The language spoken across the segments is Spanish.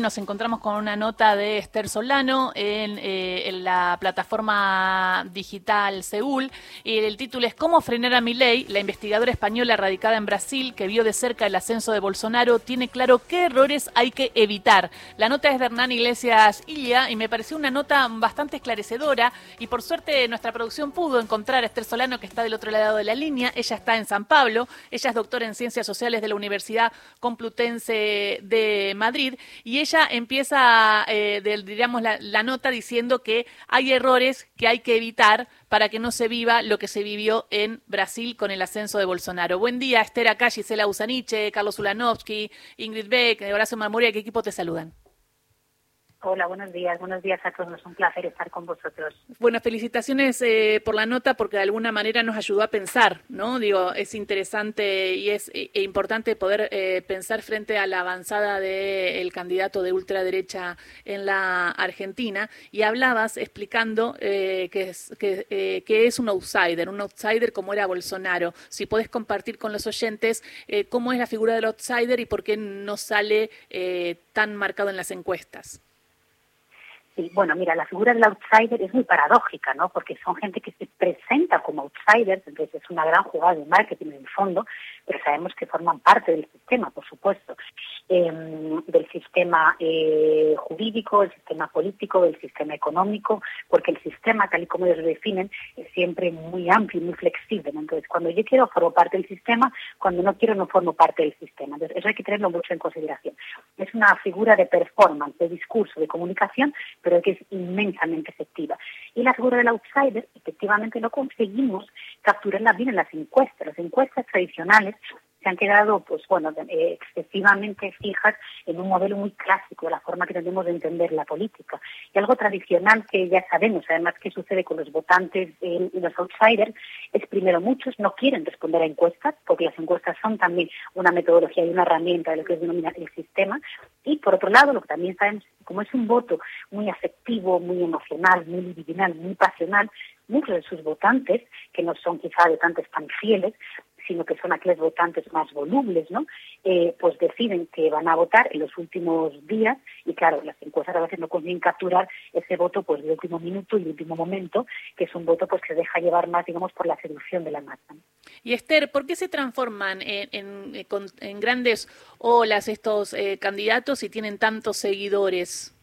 Nos encontramos con una nota de Esther Solano en, eh, en, la plataforma digital Seúl. Y el título es ¿Cómo frenar a Milei? La investigadora española radicada en Brasil, que vio de cerca el ascenso de Bolsonaro, tiene claro qué errores hay que evitar. La nota es de Hernán Iglesias Ilia y me pareció una nota bastante esclarecedora. Y por suerte nuestra producción pudo encontrar a Esther Solano, que está del otro lado de la línea. Ella está en San Pablo. Ella es doctora en Ciencias Sociales de la Universidad Complutense de Madrid. Y ella empieza, eh, la, la, nota diciendo que hay errores que hay que evitar para que no se viva lo que se vivió en Brasil con el ascenso de Bolsonaro. Buen día, Esther acá, Gisela Usaniche, Carlos Ulanovsky, Ingrid Beck, Horacio Marmoria, ¿qué equipo te saludan? Hola, buenos días, buenos días a todos. Un placer estar con vosotros. Bueno, felicitaciones eh, por la nota porque de alguna manera nos ayudó a pensar, ¿no? Digo, es interesante y es e, e importante poder eh, pensar frente a la avanzada del candidato de ultraderecha en la Argentina. Y hablabas explicando eh, que, es, que, eh, que, es un outsider, un outsider como era Bolsonaro. Si podés compartir con los oyentes eh, cómo es la figura del outsider y por qué no sale tan marcado en las encuestas. Bueno, mira, la figura del outsider es muy paradójica, ¿no? Porque son gente que se presenta como outsiders, entonces es una gran jugada de marketing en el fondo, pero sabemos que forman parte del sistema, por supuesto, eh, del sistema eh, jurídico, del sistema político, del sistema económico, porque el sistema, tal y como ellos lo definen, es siempre muy amplio y muy flexible. Entonces, cuando yo quiero, formo parte del sistema, cuando no quiero, no formo parte del sistema. Entonces, eso hay que tenerlo mucho en consideración. Es una figura de performance, de discurso, de comunicación, pero que es inmensamente efectiva. Y la figura del outsider, efectivamente, no conseguimos capturarla bien en las encuestas. Las encuestas tradicionales se han quedado, pues bueno, eh, excesivamente fijas en un modelo muy clásico de la forma que tenemos de entender la política. Y algo tradicional que ya sabemos, además, que sucede con los votantes y los outsiders, es primero, muchos no quieren responder a encuestas, porque las encuestas son también una metodología y una herramienta de lo que es denominar el sistema. Y por otro lado, lo que también sabemos, como es un voto muy afectivo, muy emocional, muy divinal, muy pasional, muchos de sus votantes, que no son quizá votantes tan fieles, sino que son aquellos votantes más volubles, ¿no? Eh, pues deciden que van a votar en los últimos días y claro, las encuestas a veces no consiguen capturar ese voto pues de último minuto y último momento, que es un voto pues que deja llevar más, digamos, por la seducción de la masa. Y Esther, ¿por qué se transforman en, en, en grandes olas estos eh, candidatos y tienen tantos seguidores?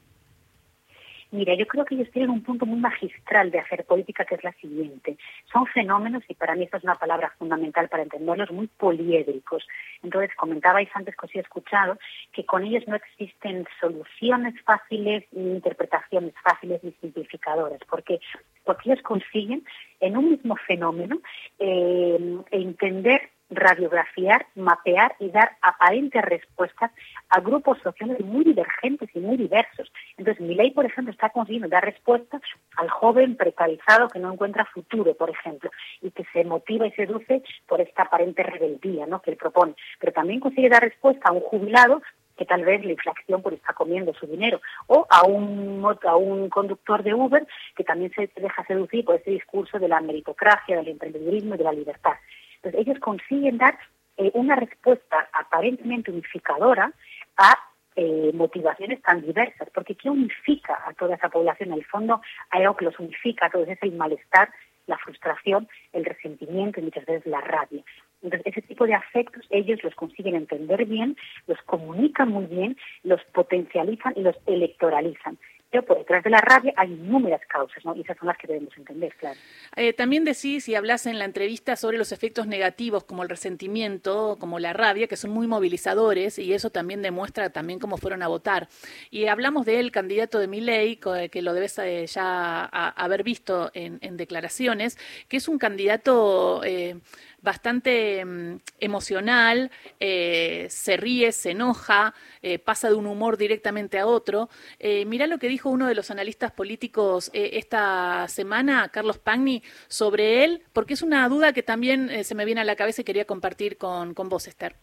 Mira, yo creo que ellos tienen un punto muy magistral de hacer política, que es la siguiente. Son fenómenos, y para mí esta es una palabra fundamental para entenderlos, muy poliédricos. Entonces, comentabais antes que os he escuchado que con ellos no existen soluciones fáciles, ni interpretaciones fáciles, ni simplificadoras. ¿Por qué? Porque ellos consiguen en un mismo fenómeno eh, entender radiografiar, mapear y dar aparentes respuestas a grupos sociales muy divergentes y muy diversos. Entonces, mi ley, por ejemplo, está consiguiendo dar respuestas al joven precarizado que no encuentra futuro, por ejemplo, y que se motiva y seduce por esta aparente rebeldía ¿no? que él propone. Pero también consigue dar respuesta a un jubilado que tal vez la inflación pues está comiendo su dinero, o a un, a un conductor de Uber que también se deja seducir por ese discurso de la meritocracia, del emprendedurismo y de la libertad. Entonces, ellos consiguen dar eh, una respuesta aparentemente unificadora a eh, motivaciones tan diversas, porque ¿qué unifica a toda esa población? En el fondo hay algo que los unifica a todos, es el malestar, la frustración, el resentimiento y muchas veces la rabia. Entonces, ese tipo de afectos ellos los consiguen entender bien, los comunican muy bien, los potencializan y los electoralizan por detrás de la rabia hay inúmeras causas, ¿no? Y esas son las que debemos entender, claro. Eh, también decís y hablas en la entrevista sobre los efectos negativos como el resentimiento, como la rabia, que son muy movilizadores y eso también demuestra también cómo fueron a votar. Y hablamos del candidato de Miley, que lo debes eh, ya haber visto en, declaraciones, que es un candidato eh, bastante mm, emocional, eh, se ríe, se enoja, eh, pasa de un humor directamente a otro. Eh, mirá lo que dijo uno de los analistas políticos eh, esta semana, Carlos Pagni, sobre él, porque es una duda que también se me viene a la cabeza y quería compartir con, con vos, Esther.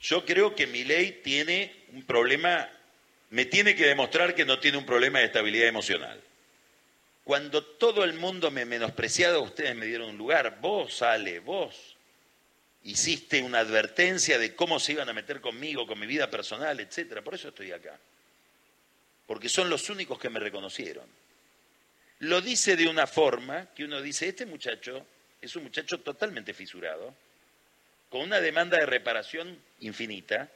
Yo creo que mi ley tiene un problema, me tiene que demostrar que no tiene un problema de estabilidad emocional. Cuando todo el mundo me menospreciaba, ustedes me dieron un lugar. Vos, sale, vos hiciste una advertencia de cómo se iban a meter conmigo, con mi vida personal, etcétera. Por eso estoy acá. porque son los únicos que me reconocieron. Lo dice de una forma que uno dice, este muchacho es un muchacho totalmente fisurado, con una demanda de reparación infinita,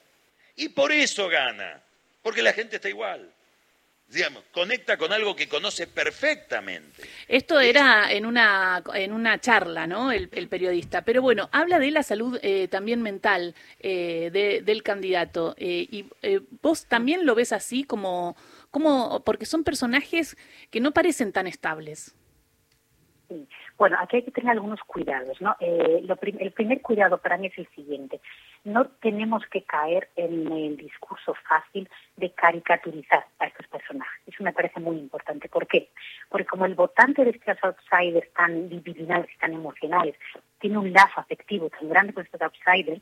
y por eso gana, porque la gente está igual digamos, conecta con algo que conoce perfectamente. Esto era en una, en una charla, ¿no? El, periodista. Pero bueno, habla de la salud eh, también mental eh, del candidato. Eh, y vos también lo ves así como, como, porque son personajes que no parecen tan estables. Bueno, aquí hay que tener algunos cuidados, ¿no? el primer cuidado para mí es el siguiente no tenemos que caer en el discurso fácil de caricaturizar a estos personajes. Eso me parece muy importante. ¿Por qué? Porque como el votante de estos outsiders tan divinales y tan emocionales tiene un lazo afectivo tan grande con estos outsiders,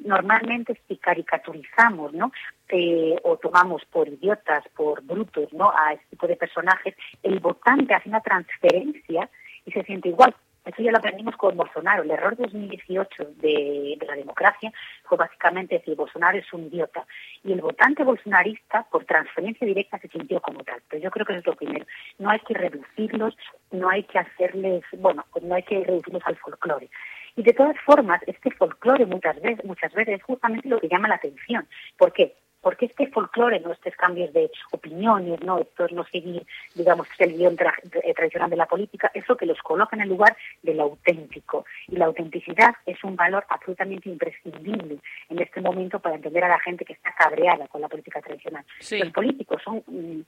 normalmente si caricaturizamos, ¿no? Eh, o tomamos por idiotas, por brutos, ¿no? A este tipo de personajes, el votante hace una transferencia y se siente igual eso ya lo aprendimos con Bolsonaro. El error 2018 de, de la democracia fue básicamente decir Bolsonaro es un idiota. Y el votante bolsonarista, por transferencia directa, se sintió como tal. Pero yo creo que eso es lo primero. No hay que reducirlos, no hay que hacerles, bueno, pues no hay que reducirlos al folclore. Y de todas formas, este folclore muchas veces, muchas veces es justamente lo que llama la atención. ¿Por qué? Porque este folclore, ¿no? estos cambios de opiniones, no esto es no seguir, digamos, el guion eh, tradicional de la política, eso que los coloca en el lugar del auténtico. Y la autenticidad es un valor absolutamente imprescindible en este momento para entender a la gente que está cabreada con la política tradicional. Los políticos son mm,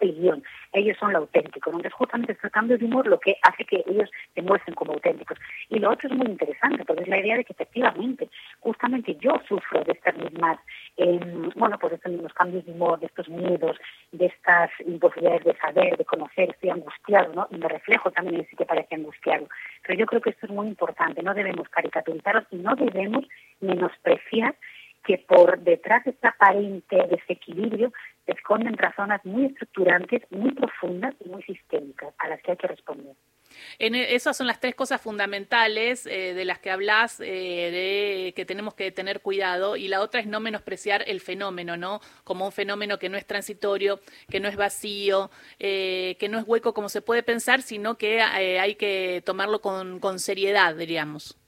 el guion, ellos son lo auténtico. Entonces, justamente este cambio de humor lo que hace que ellos se muestren como auténticos. Y lo otro es muy interesante, porque es la idea de que efectivamente, justamente yo sufro de estas mismas, em, bueno, de estos mismos cambios de humor, de estos miedos, de estas imposibilidades de saber, de conocer, estoy angustiado, ¿no? Y me reflejo también en ese que parece angustiado. Pero yo creo que esto es muy importante, no debemos caricaturizarlos y no debemos menospreciar que por detrás de este aparente desequilibrio se esconden razones muy estructurantes, muy profundas y muy sistémicas a las que hay que responder. En e, esas son las tres cosas fundamentales eh, de las que hablas, eh, de que tenemos que tener cuidado, y la otra es no menospreciar el fenómeno, ¿no? Como un fenómeno que no es transitorio, que no es vacío, eh, que no es hueco como se puede pensar, sino que hay que tomarlo con, con seriedad, diríamos.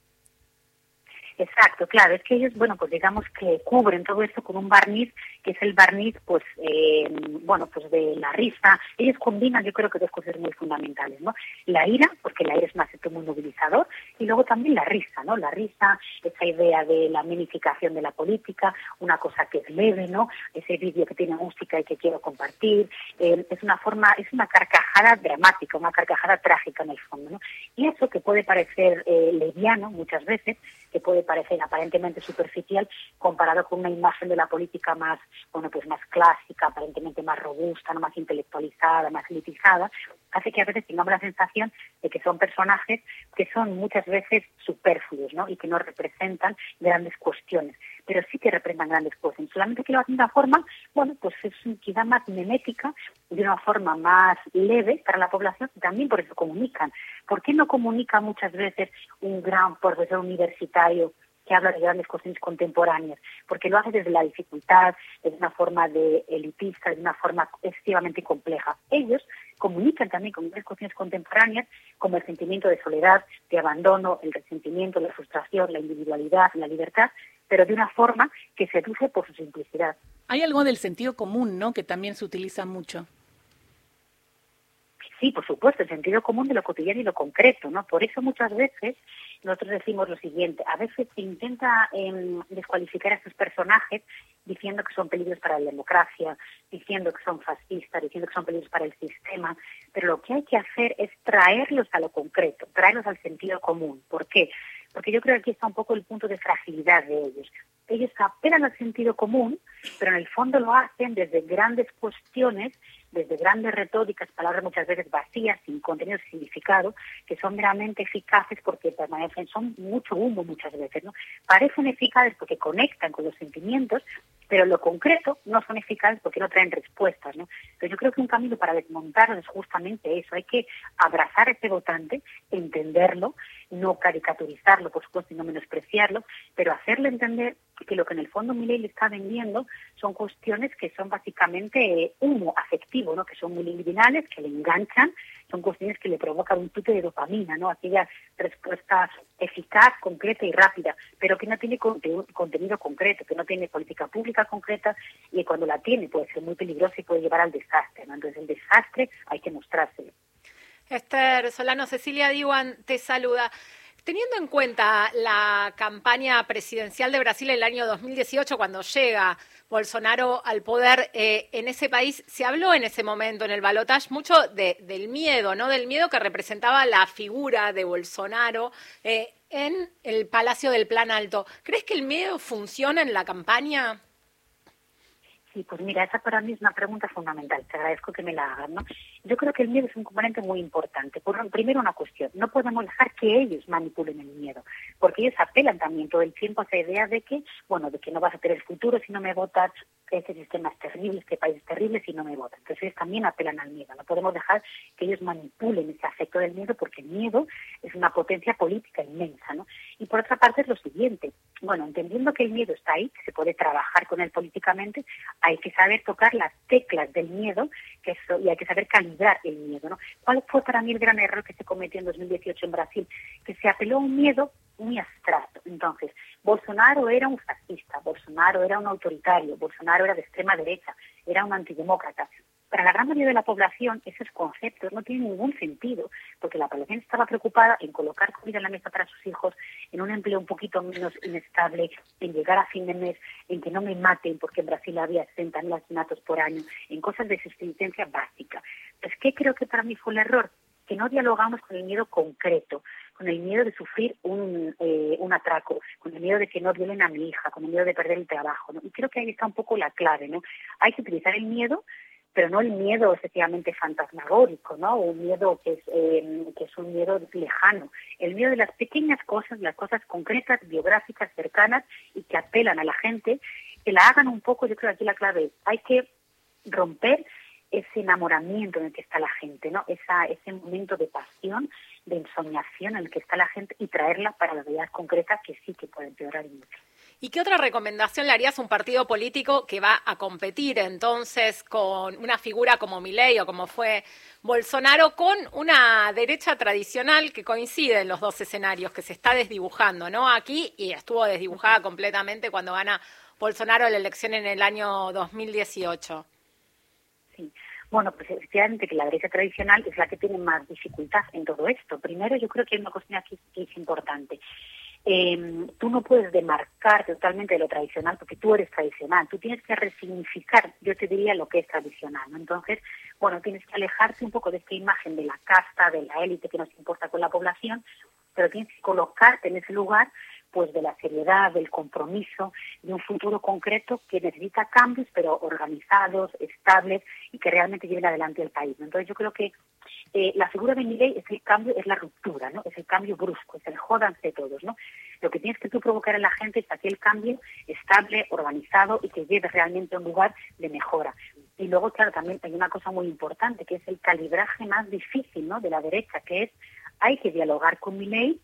Exacto, claro, es que ellos, bueno, pues digamos que cubren todo esto con un barniz, es el barniz, pues, eh, bueno, pues de la risa. Ellos combinan, yo creo que dos cosas muy fundamentales, ¿no? La ira, porque la ira es más que muy movilizador, y luego también la risa, ¿no? La risa, esa idea de la minificación de la política, una cosa que es leve, ¿no? Ese vídeo que tiene música y que quiero compartir, eh, es una forma, es una carcajada dramática, una carcajada trágica en el fondo. Y eso que puede parecer eh, leviano muchas veces, que puede parecer aparentemente superficial comparado con una imagen de la política más, bueno, pues más clásica, aparentemente más robusta, no más intelectualizada, más elitizada, hace que a veces tengamos la sensación de que son personajes que son muchas veces superfluos, ¿no? Y que no representan grandes cuestiones pero sí que representan grandes cosas. Solamente que lo hacen de una forma, bueno, pues es quizá más memética, de una forma más leve para la población y también por eso comunican. ¿Por qué no comunica muchas veces un gran profesor universitario que habla de grandes cuestiones contemporáneas, porque lo hace desde la dificultad, desde una forma de elitista, de una forma excesivamente compleja. Ellos comunican también con grandes cuestiones contemporáneas, como el sentimiento de soledad, de abandono, el resentimiento, la frustración, la individualidad, la libertad, pero de una forma que seduce por su simplicidad. Hay algo del sentido común, ¿no?, que también se utiliza mucho. Sí, por supuesto, el sentido común de lo cotidiano y lo concreto, ¿no? Por eso muchas veces nosotros decimos lo siguiente, a veces se intenta em, descualificar a estos personajes diciendo que son peligros para la democracia, diciendo que son fascistas, diciendo que son peligros para el sistema, pero lo que hay que hacer es traerlos a lo concreto, traerlos al sentido común. ¿Por qué? Porque yo creo que aquí está un poco el punto de fragilidad de ellos. Ellos apelan al sentido común, pero en el fondo lo hacen desde grandes cuestiones desde grandes retóricas, palabras muchas veces vacías, sin contenido, sin significado, que son meramente eficaces porque permanecen, son mucho humo muchas veces, ¿no? Parecen eficaces porque conectan con los sentimientos, pero lo concreto no son eficaces porque no traen respuestas, ¿no? Pero yo creo que un camino para desmontarlo es justamente eso, hay que abrazar a ese votante, entenderlo, no caricaturizarlo, por supuesto, y no menospreciarlo, pero hacerle entender que lo que en el fondo Milei le está vendiendo son cuestiones que son básicamente humo afectivo, ¿no? que son muy liminales, que le enganchan, son cuestiones que le provocan un tute de dopamina, ¿no? aquella respuesta eficaz, concreta y rápida, pero que no tiene contenido concreto, que no tiene política pública concreta y cuando la tiene puede ser muy peligrosa y puede llevar al desastre. ¿no? Entonces el desastre hay que mostrárselo. Esther Solano, Cecilia Diwan te saluda. Teniendo en cuenta la campaña presidencial de Brasil en el año 2018, cuando llega Bolsonaro al poder eh, en ese país, se habló en ese momento, en el balotaje, mucho del miedo, ¿no? Del miedo que representaba la figura de Bolsonaro eh, en el Palacio del Plan Alto. ¿Crees que el miedo funciona en la campaña? Sí, pues mira, esa para mí es una pregunta fundamental. Te agradezco que me la hagan, ¿no? Yo creo que el miedo es un componente muy importante. Por, primero, una cuestión. No podemos dejar que ellos manipulen el miedo, porque ellos apelan también todo el tiempo a esa idea de que, bueno, de que no vas a tener futuro si no me votas, este sistema es terrible, este país es terrible si no me votan. Entonces ellos también apelan al miedo. No podemos dejar que ellos manipulen ese afecto del miedo, porque el miedo es una potencia política inmensa, ¿no? Y por otra parte es lo siguiente. Bueno, entendiendo que el miedo está ahí, que se puede trabajar con él políticamente, hay que saber tocar las teclas del miedo que eso, y hay que saber calibrar el miedo. ¿no? ¿Cuál fue para mí el gran error que se cometió en 2018 en Brasil? Que se apeló a un miedo muy abstracto. Entonces, Bolsonaro era un fascista, Bolsonaro era un autoritario, Bolsonaro era de extrema derecha, era un antidemócrata. Para la gran mayoría de la población esos conceptos no tienen ningún sentido, porque la población estaba preocupada en colocar comida en la mesa para sus hijos, en un empleo un poquito menos inestable, en llegar a fin de mes, en que no me maten, porque en Brasil había 60.000 asesinatos por año, en cosas de subsistencia básica. Pues, ¿qué creo que para mí fue el error? Que no dialogamos con el miedo concreto, con el miedo de sufrir un, eh, un atraco, con el miedo de que no violen a mi hija, con el miedo de perder el trabajo. Y creo que ahí está un poco la clave. ¿no? Hay que utilizar el miedo pero no el miedo efectivamente fantasmagórico, ¿no? Un miedo que es, eh, que es un miedo lejano. El miedo de las pequeñas cosas, las cosas concretas, biográficas, cercanas y que apelan a la gente, que la hagan un poco, yo creo que aquí la clave es, hay que romper ese enamoramiento en el que está la gente, ¿no? Esa, ese momento de pasión, de ensoñación en el que está la gente y traerla para la realidad concreta que sí que puede empeorar mucho. ¿Y qué otra recomendación le harías a un partido político que va a competir entonces con una figura como Milei o como fue Bolsonaro con una derecha tradicional que coincide en los dos escenarios, que se está desdibujando, ¿no? Aquí y estuvo desdibujada completamente cuando gana Bolsonaro la elección en el año 2018. Sí. Bueno, pues efectivamente que la derecha tradicional es la que tiene más dificultad en todo esto. Primero, yo creo que hay una cuestión aquí que es importante. Eh, tú no puedes demarcarte totalmente de lo tradicional porque tú eres tradicional, tú tienes que resignificar, yo te diría, lo que es tradicional. ¿no? Entonces, bueno, tienes que alejarte un poco de esta imagen de la casta, de la élite que nos importa con la población, pero tienes que colocarte en ese lugar pues de la seriedad, del compromiso, de un futuro concreto que necesita cambios, pero organizados, estables y que realmente lleven adelante el país. Entonces yo creo que eh, la figura de Miguel es el cambio, es la ruptura, ¿no? Es el cambio brusco, es el jodanse todos, ¿no? Lo que tienes que tú provocar en la gente es aquel cambio estable, organizado y que lleve realmente a un lugar de mejora. Y luego, claro, también hay una cosa muy importante, que es el calibraje más difícil, ¿no? De la derecha, que es hay que dialogar con Milei,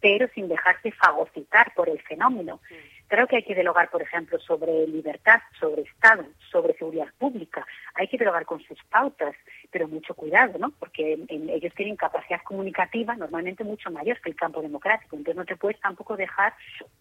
pero sin dejarse fagocitar por el fenómeno. Creo que hay que dialogar, por ejemplo, sobre libertad, sobre Estado, sobre seguridad pública. Hay que dialogar con sus pautas, pero mucho cuidado, ¿no? Porque ellos tienen capacidad comunicativa normalmente mucho mayor que el campo democrático. Entonces no te puedes tampoco dejar,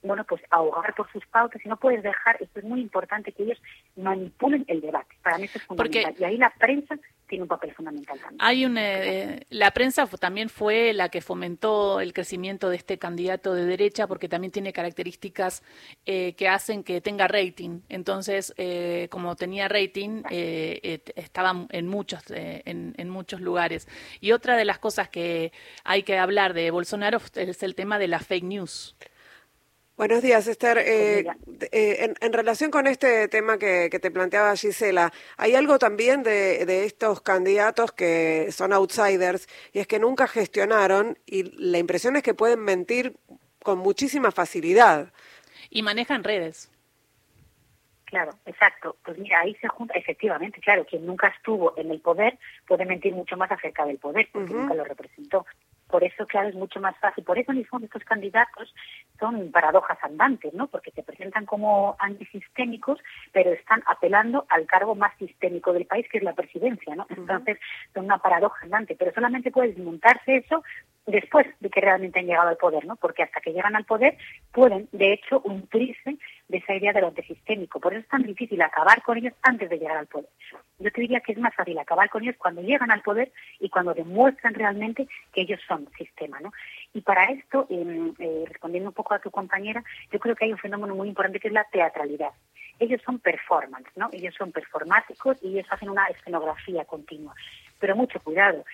bueno, pues ahogar por sus pautas y no puedes dejar, esto es muy importante, que ellos manipulen el debate. Para mí eso es fundamental. y ahí la prensa tiene un papel fundamental también. Hay un, eh, la prensa también fue la que fomentó el crecimiento de este candidato de derecha porque también tiene características eh, que hacen que tenga rating. Entonces, eh, como tenía rating, estaba en muchos, en, en, muchos lugares. Y otra de las cosas que hay que hablar de Bolsonaro es el tema de la fake news. Buenos días, Esther. Eh, eh, en, relación con este tema que, te planteaba Gisela, hay algo también de, estos candidatos que son outsiders y es que nunca gestionaron y la impresión es que pueden mentir con muchísima facilidad. Y manejan redes. Claro, exacto. Pues mira, ahí se junta, efectivamente, claro, quien nunca estuvo en el poder puede mentir mucho más acerca del poder, porque nunca lo representó. Por eso, claro, es mucho más fácil. Por eso mismo estos candidatos son paradojas andantes, ¿no? Porque se presentan como antisistémicos, pero están apelando al cargo más sistémico del país, que es la presidencia, ¿no? Entonces, son una paradoja andante, pero solamente puede desmontarse eso después de que realmente han llegado al poder, ¿no? Porque hasta que llegan al poder pueden, de hecho, nutrirse de esa idea de lo antisistémico. Por eso es tan difícil acabar con ellos antes de llegar al poder. Yo te diría que es más fácil acabar con ellos cuando llegan al poder y cuando demuestran realmente que ellos son sistema, ¿no? Y para esto, eh, respondiendo un poco a tu compañera, yo creo que hay un fenómeno muy importante que es la teatralidad. Ellos son performance, ¿no? Ellos son performáticos y ellos hacen una escenografía continua. Pero mucho cuidado,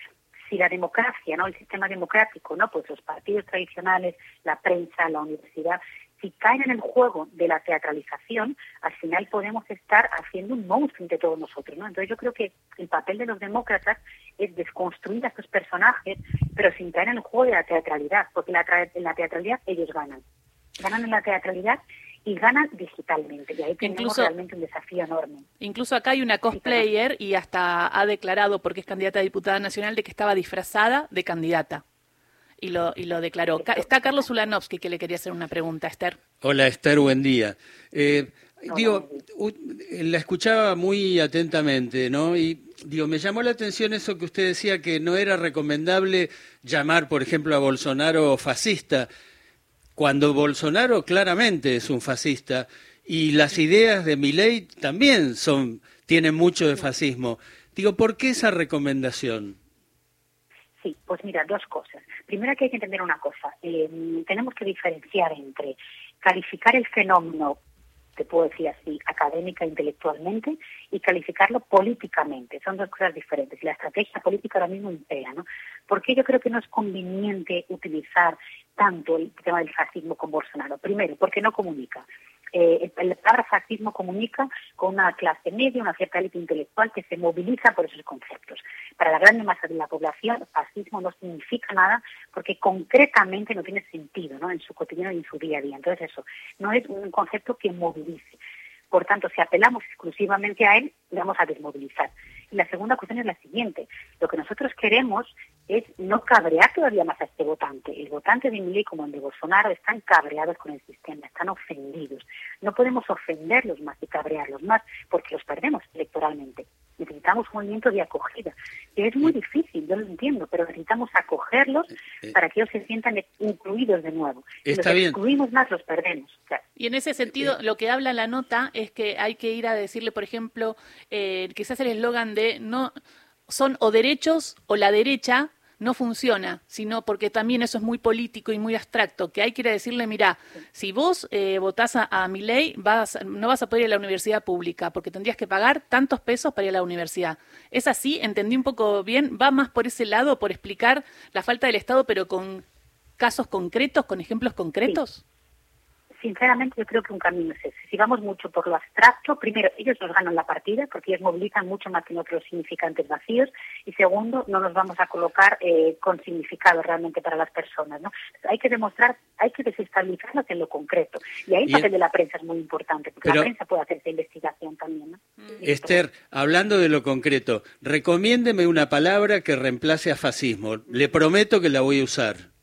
si la democracia, ¿no? El sistema democrático, ¿no? Pues los partidos tradicionales, la prensa, la universidad, si caen en el juego de la teatralización, al final podemos estar haciendo un monstruo entre todos nosotros, ¿no? Entonces yo creo que el papel de los demócratas es desconstruir a estos personajes, pero sin caer en el juego de la teatralidad, porque en la teatralidad ellos ganan. Ganan en la teatralidad y ganan digitalmente. Y ahí tenemos incluso, realmente un desafío enorme. Incluso acá hay una cosplayer y hasta ha declarado, porque es candidata a diputada nacional, de que estaba disfrazada de candidata. Y lo, y lo declaró. Está Carlos Ulanovsky que le quería hacer una pregunta, Esther. Hola, Esther, buen día. Eh, digo, la escuchaba muy atentamente, ¿no? Y digo, me llamó la atención eso que usted decía que no era recomendable llamar, por ejemplo, a Bolsonaro fascista cuando Bolsonaro claramente es un fascista y las ideas de Milei también son tienen mucho de fascismo. Digo, ¿por qué esa recomendación? Sí, pues mira, dos cosas. Primero que hay que entender una cosa. Eh, tenemos que diferenciar entre calificar el fenómeno, te puedo decir así, académica, intelectualmente, y calificarlo políticamente. Son dos cosas diferentes. Y la estrategia política ahora mismo impera, ¿no? Porque yo creo que no es conveniente utilizar tanto el tema del fascismo con Bolsonaro. Primero, porque no comunica. Eh, el, palabra fascismo comunica con una clase media, una cierta élite intelectual que se moviliza por esos conceptos. Para la gran masa de la población, fascismo no significa nada porque concretamente no tiene sentido ¿no? en su cotidiano y en su día a día. Entonces eso, no es un concepto que movilice. Por tanto, si apelamos exclusivamente a él, le vamos a desmovilizar. Y la segunda cuestión es la siguiente. Lo que nosotros queremos es no cabrear todavía más a este votante. El votante de Milei como el de Bolsonaro están cabreados con el sistema, están ofendidos. No podemos ofenderlos más y cabrearlos más porque los perdemos electoralmente. Necesitamos un movimiento de acogida, que es muy difícil, yo lo entiendo, pero necesitamos acogerlos eh, eh. para que ellos se sientan incluidos de nuevo. Está si los más, los perdemos. Y en ese sentido, lo que habla la nota es que hay que ir a decirle, por ejemplo, eh, quizás el eslogan de no son o derechos o la derecha, no funciona, sino porque también eso es muy político y muy abstracto, que hay que ir a decirle, mira, si vos eh, votás a, mi ley, vas, no vas a poder ir a la universidad pública, porque tendrías que pagar tantos pesos para ir a la universidad. Es así, entendí un poco bien, va más por ese lado, por explicar la falta del Estado, pero con casos concretos, con ejemplos concretos sinceramente yo creo que un camino es ese. Si vamos mucho por lo abstracto, primero, ellos nos ganan la partida porque ellos movilizan mucho más que en otros significantes vacíos y segundo, no nos vamos a colocar eh, con significado realmente para las personas. ¿no? Hay que demostrar, hay que desestabilizarlo en lo concreto. Y ahí el papel de la prensa es muy importante porque la prensa puede hacer esa investigación también. ¿no? Mm. Esther, hablando de lo concreto, recomiéndeme una palabra que reemplace a fascismo. Le prometo que la voy a usar.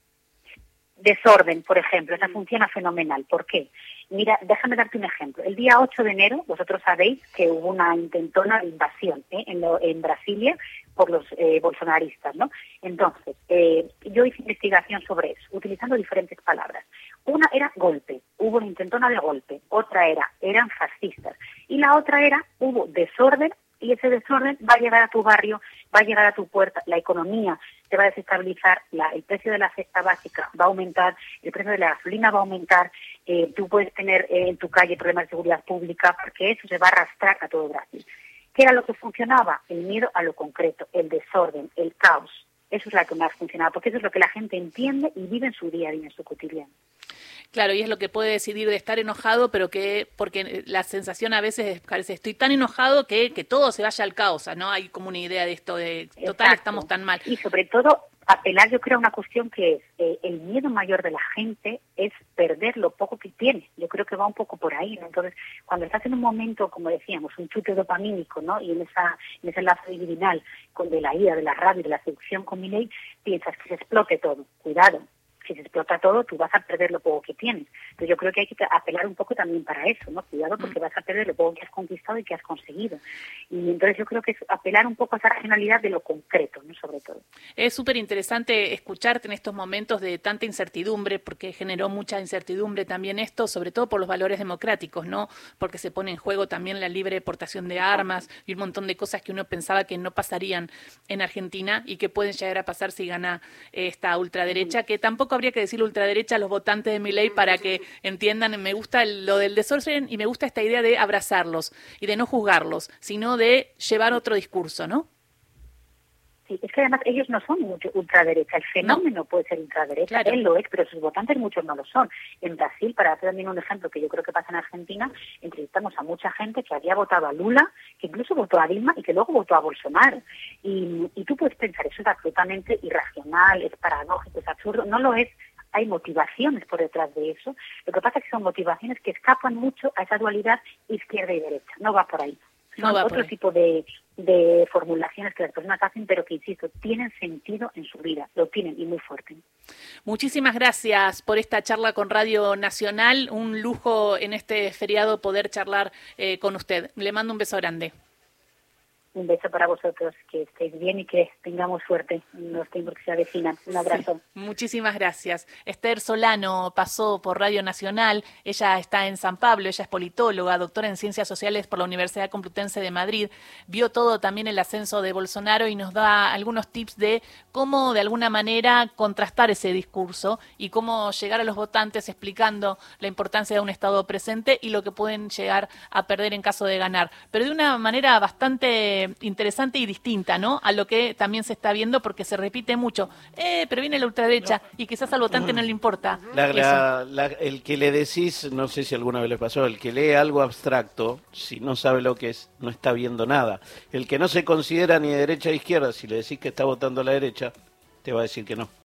Desorden, por ejemplo, esa funciona fenomenal. ¿Por qué? Mira, déjame darte un ejemplo. El día 8 de enero, vosotros sabéis que hubo una intentona de invasión ¿eh? en, en, Brasilia por los eh, bolsonaristas, ¿no? Entonces, eh, yo hice investigación sobre eso, utilizando diferentes palabras. Una era golpe, hubo una intentona de golpe. Otra era, eran fascistas. Y la otra era, hubo desorden y ese desorden va a llegar a tu barrio, va a llegar a tu puerta, la economía se va a desestabilizar, el precio de la cesta básica va a aumentar, el precio de la gasolina va a aumentar, eh, tú puedes tener eh, en tu calle problemas de seguridad pública, porque eso se va a arrastrar a todo Brasil. ¿Qué era lo que funcionaba? El miedo a lo concreto, el desorden, el caos. Eso es lo que más funcionaba, porque eso es lo que la gente entiende y vive en su día a día, en su cotidiano. Claro, y es lo que puede decidir de estar enojado, pero que, porque la sensación a veces parece, estoy tan enojado que, que todo se vaya al caos, ¿no? Hay como una idea de esto de, total, estamos tan mal. Y sobre todo, apelar yo creo a una cuestión que es eh, el miedo mayor de la gente es perder lo poco que tiene. Yo creo que va un poco por ahí. ¿no? Entonces, cuando estás en un momento, como decíamos, un chute dopamínico, ¿no? Y en esa en ese lazo divinal con de la ira, de la rabia, de la seducción con mi ley, piensas que se explote todo. Cuidado, si se explota todo, tú vas a perder lo poco que tienes. Entonces yo creo que hay que apelar un poco también para eso, ¿no? Cuidado porque mm. vas a perder lo poco que has conquistado y que has conseguido. Y entonces yo creo que es apelar un poco a esa racionalidad de lo concreto, ¿no? Sobre todo. Es súper interesante escucharte en estos momentos de tanta incertidumbre, porque generó mucha incertidumbre también esto, sobre todo por los valores democráticos, ¿no? Porque se pone en juego también la libre deportación de armas y un montón de cosas que uno pensaba que no pasarían en Argentina y que pueden llegar a pasar si gana esta ultraderecha, que tampoco habría que decir ultraderecha a los votantes de mi ley para que entiendan, me gusta lo del desorden y me gusta esta idea de abrazarlos y de no juzgarlos, sino de llevar otro discurso, ¿no? Sí, es que además ellos no son mucho ultraderecha. El fenómeno puede ser ultraderecha, él lo es, pero sus votantes muchos no lo son. En Brasil, para hacer también un ejemplo que yo creo que pasa en Argentina, entrevistamos a mucha gente que había votado a Lula, que incluso votó a Dilma y que luego votó a Bolsonaro. Y, y tú puedes pensar, eso es absolutamente irracional, es paradójico, es absurdo. No lo es, hay motivaciones por detrás de eso. Lo que pasa es que son motivaciones que escapan mucho a esa dualidad izquierda y derecha. No va por ahí. Son otro tipo de, de formulaciones que las personas hacen, pero que, insisto, tienen sentido en su vida, lo tienen y muy fuerte. Muchísimas gracias por esta charla con Radio Nacional. Un lujo en este feriado poder charlar eh, con usted. Le mando un beso grande un beso para vosotros, que estéis bien y que tengamos suerte en los tiempos que se avecinan. Un abrazo. muchísimas gracias. Esther Solano pasó por Radio Nacional, ella está en San Pablo, ella es politóloga, doctora en Ciencias Sociales por la Universidad Complutense de Madrid, vio todo también el ascenso de Bolsonaro y nos da algunos tips de cómo de alguna manera contrastar ese discurso y cómo llegar a los votantes explicando la importancia de un Estado presente y lo que pueden llegar a perder en caso de ganar, pero de una manera bastante interesante y distinta, ¿no? A lo que también se está viendo porque se repite mucho. Eh, pero viene la ultraderecha y quizás al votante no le importa. el que le decís, no sé si alguna vez le pasó, el que lee algo abstracto, si no sabe lo que es, no está viendo nada. El que no se considera ni de derecha ni izquierda, si le decís que está votando a la derecha, te va a decir que no.